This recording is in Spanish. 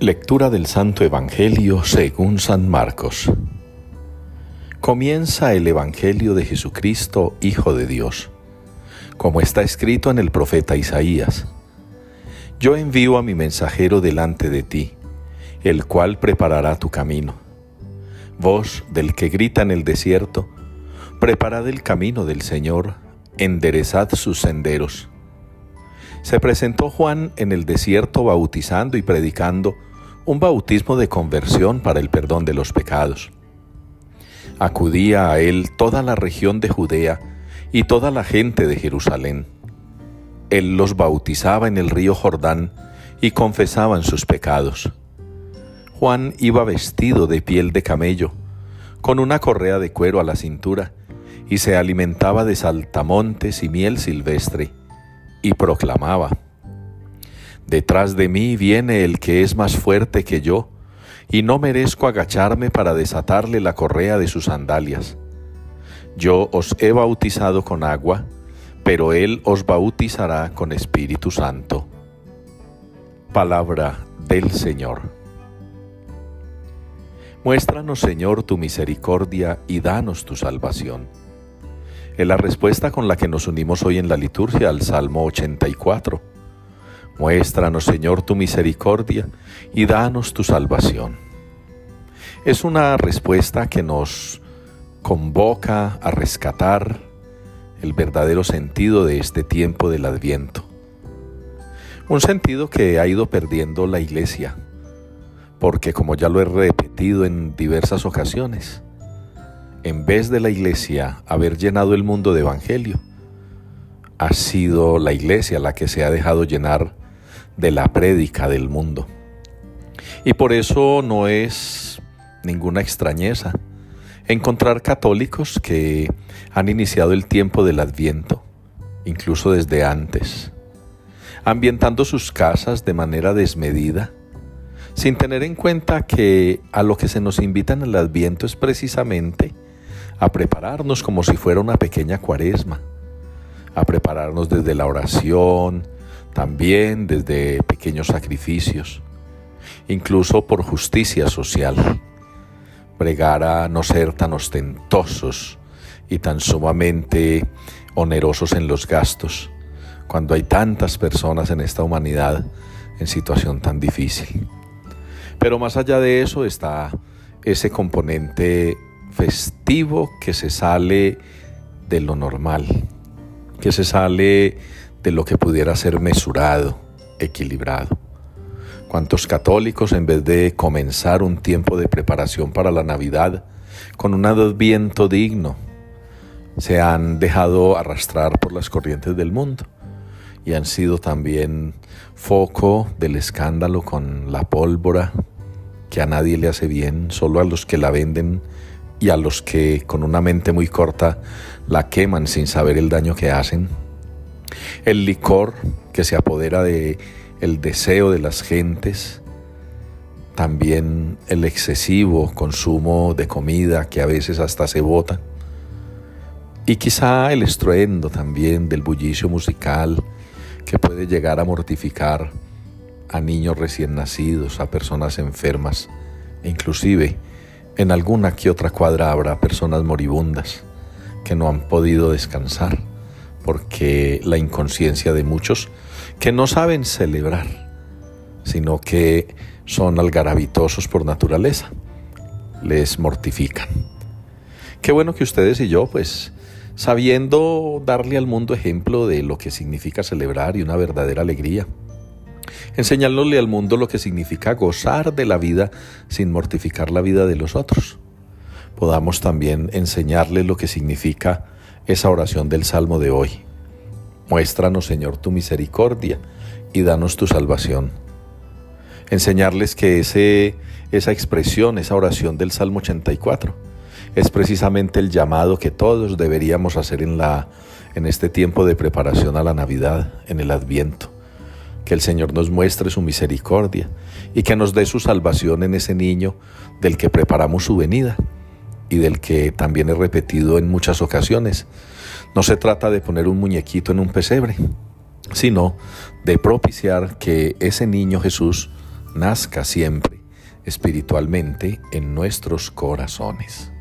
Lectura del Santo Evangelio según San Marcos. Comienza el Evangelio de Jesucristo, Hijo de Dios, como está escrito en el profeta Isaías. Yo envío a mi mensajero delante de ti, el cual preparará tu camino. Voz del que grita en el desierto, preparad el camino del Señor, enderezad sus senderos. Se presentó Juan en el desierto bautizando y predicando un bautismo de conversión para el perdón de los pecados. Acudía a él toda la región de Judea y toda la gente de Jerusalén. Él los bautizaba en el río Jordán y confesaban sus pecados. Juan iba vestido de piel de camello, con una correa de cuero a la cintura, y se alimentaba de saltamontes y miel silvestre, y proclamaba, Detrás de mí viene el que es más fuerte que yo, y no merezco agacharme para desatarle la correa de sus sandalias. Yo os he bautizado con agua, pero Él os bautizará con Espíritu Santo. Palabra del Señor. Muéstranos, Señor, tu misericordia y danos tu salvación. Es la respuesta con la que nos unimos hoy en la liturgia al Salmo 84 Muéstranos, Señor, tu misericordia y danos tu salvación. Es una respuesta que nos convoca a rescatar el verdadero sentido de este tiempo del adviento. Un sentido que ha ido perdiendo la iglesia, porque como ya lo he repetido en diversas ocasiones, en vez de la iglesia haber llenado el mundo de evangelio, ha sido la iglesia la que se ha dejado llenar de la prédica del mundo. Y por eso no es ninguna extrañeza encontrar católicos que han iniciado el tiempo del adviento, incluso desde antes, ambientando sus casas de manera desmedida, sin tener en cuenta que a lo que se nos invita en el adviento es precisamente a prepararnos como si fuera una pequeña cuaresma, a prepararnos desde la oración, también desde pequeños sacrificios, incluso por justicia social, pregar a no ser tan ostentosos y tan sumamente onerosos en los gastos, cuando hay tantas personas en esta humanidad en situación tan difícil. Pero más allá de eso está ese componente festivo que se sale de lo normal, que se sale de lo que pudiera ser mesurado, equilibrado. ¿Cuántos católicos en vez de comenzar un tiempo de preparación para la Navidad con un adviento digno, se han dejado arrastrar por las corrientes del mundo y han sido también foco del escándalo con la pólvora que a nadie le hace bien, solo a los que la venden y a los que con una mente muy corta la queman sin saber el daño que hacen? El licor que se apodera de deseo de las gentes, también el excesivo consumo de comida que a veces hasta se bota, y quizá el estruendo también del bullicio musical que puede llegar a mortificar a niños recién nacidos, a personas enfermas, e inclusive en alguna que otra cuadra habrá personas moribundas que no han podido descansar porque la inconsciencia de muchos que no saben celebrar, sino que son algarabitosos por naturaleza, les mortifican. Qué bueno que ustedes y yo, pues, sabiendo darle al mundo ejemplo de lo que significa celebrar y una verdadera alegría, enseñándole al mundo lo que significa gozar de la vida sin mortificar la vida de los otros, podamos también enseñarle lo que significa esa oración del Salmo de hoy. Muéstranos, Señor, tu misericordia y danos tu salvación. Enseñarles que ese, esa expresión, esa oración del Salmo 84, es precisamente el llamado que todos deberíamos hacer en, la, en este tiempo de preparación a la Navidad, en el Adviento. Que el Señor nos muestre su misericordia y que nos dé su salvación en ese niño del que preparamos su venida y del que también he repetido en muchas ocasiones. No se trata de poner un muñequito en un pesebre, sino de propiciar que ese niño Jesús nazca siempre espiritualmente en nuestros corazones.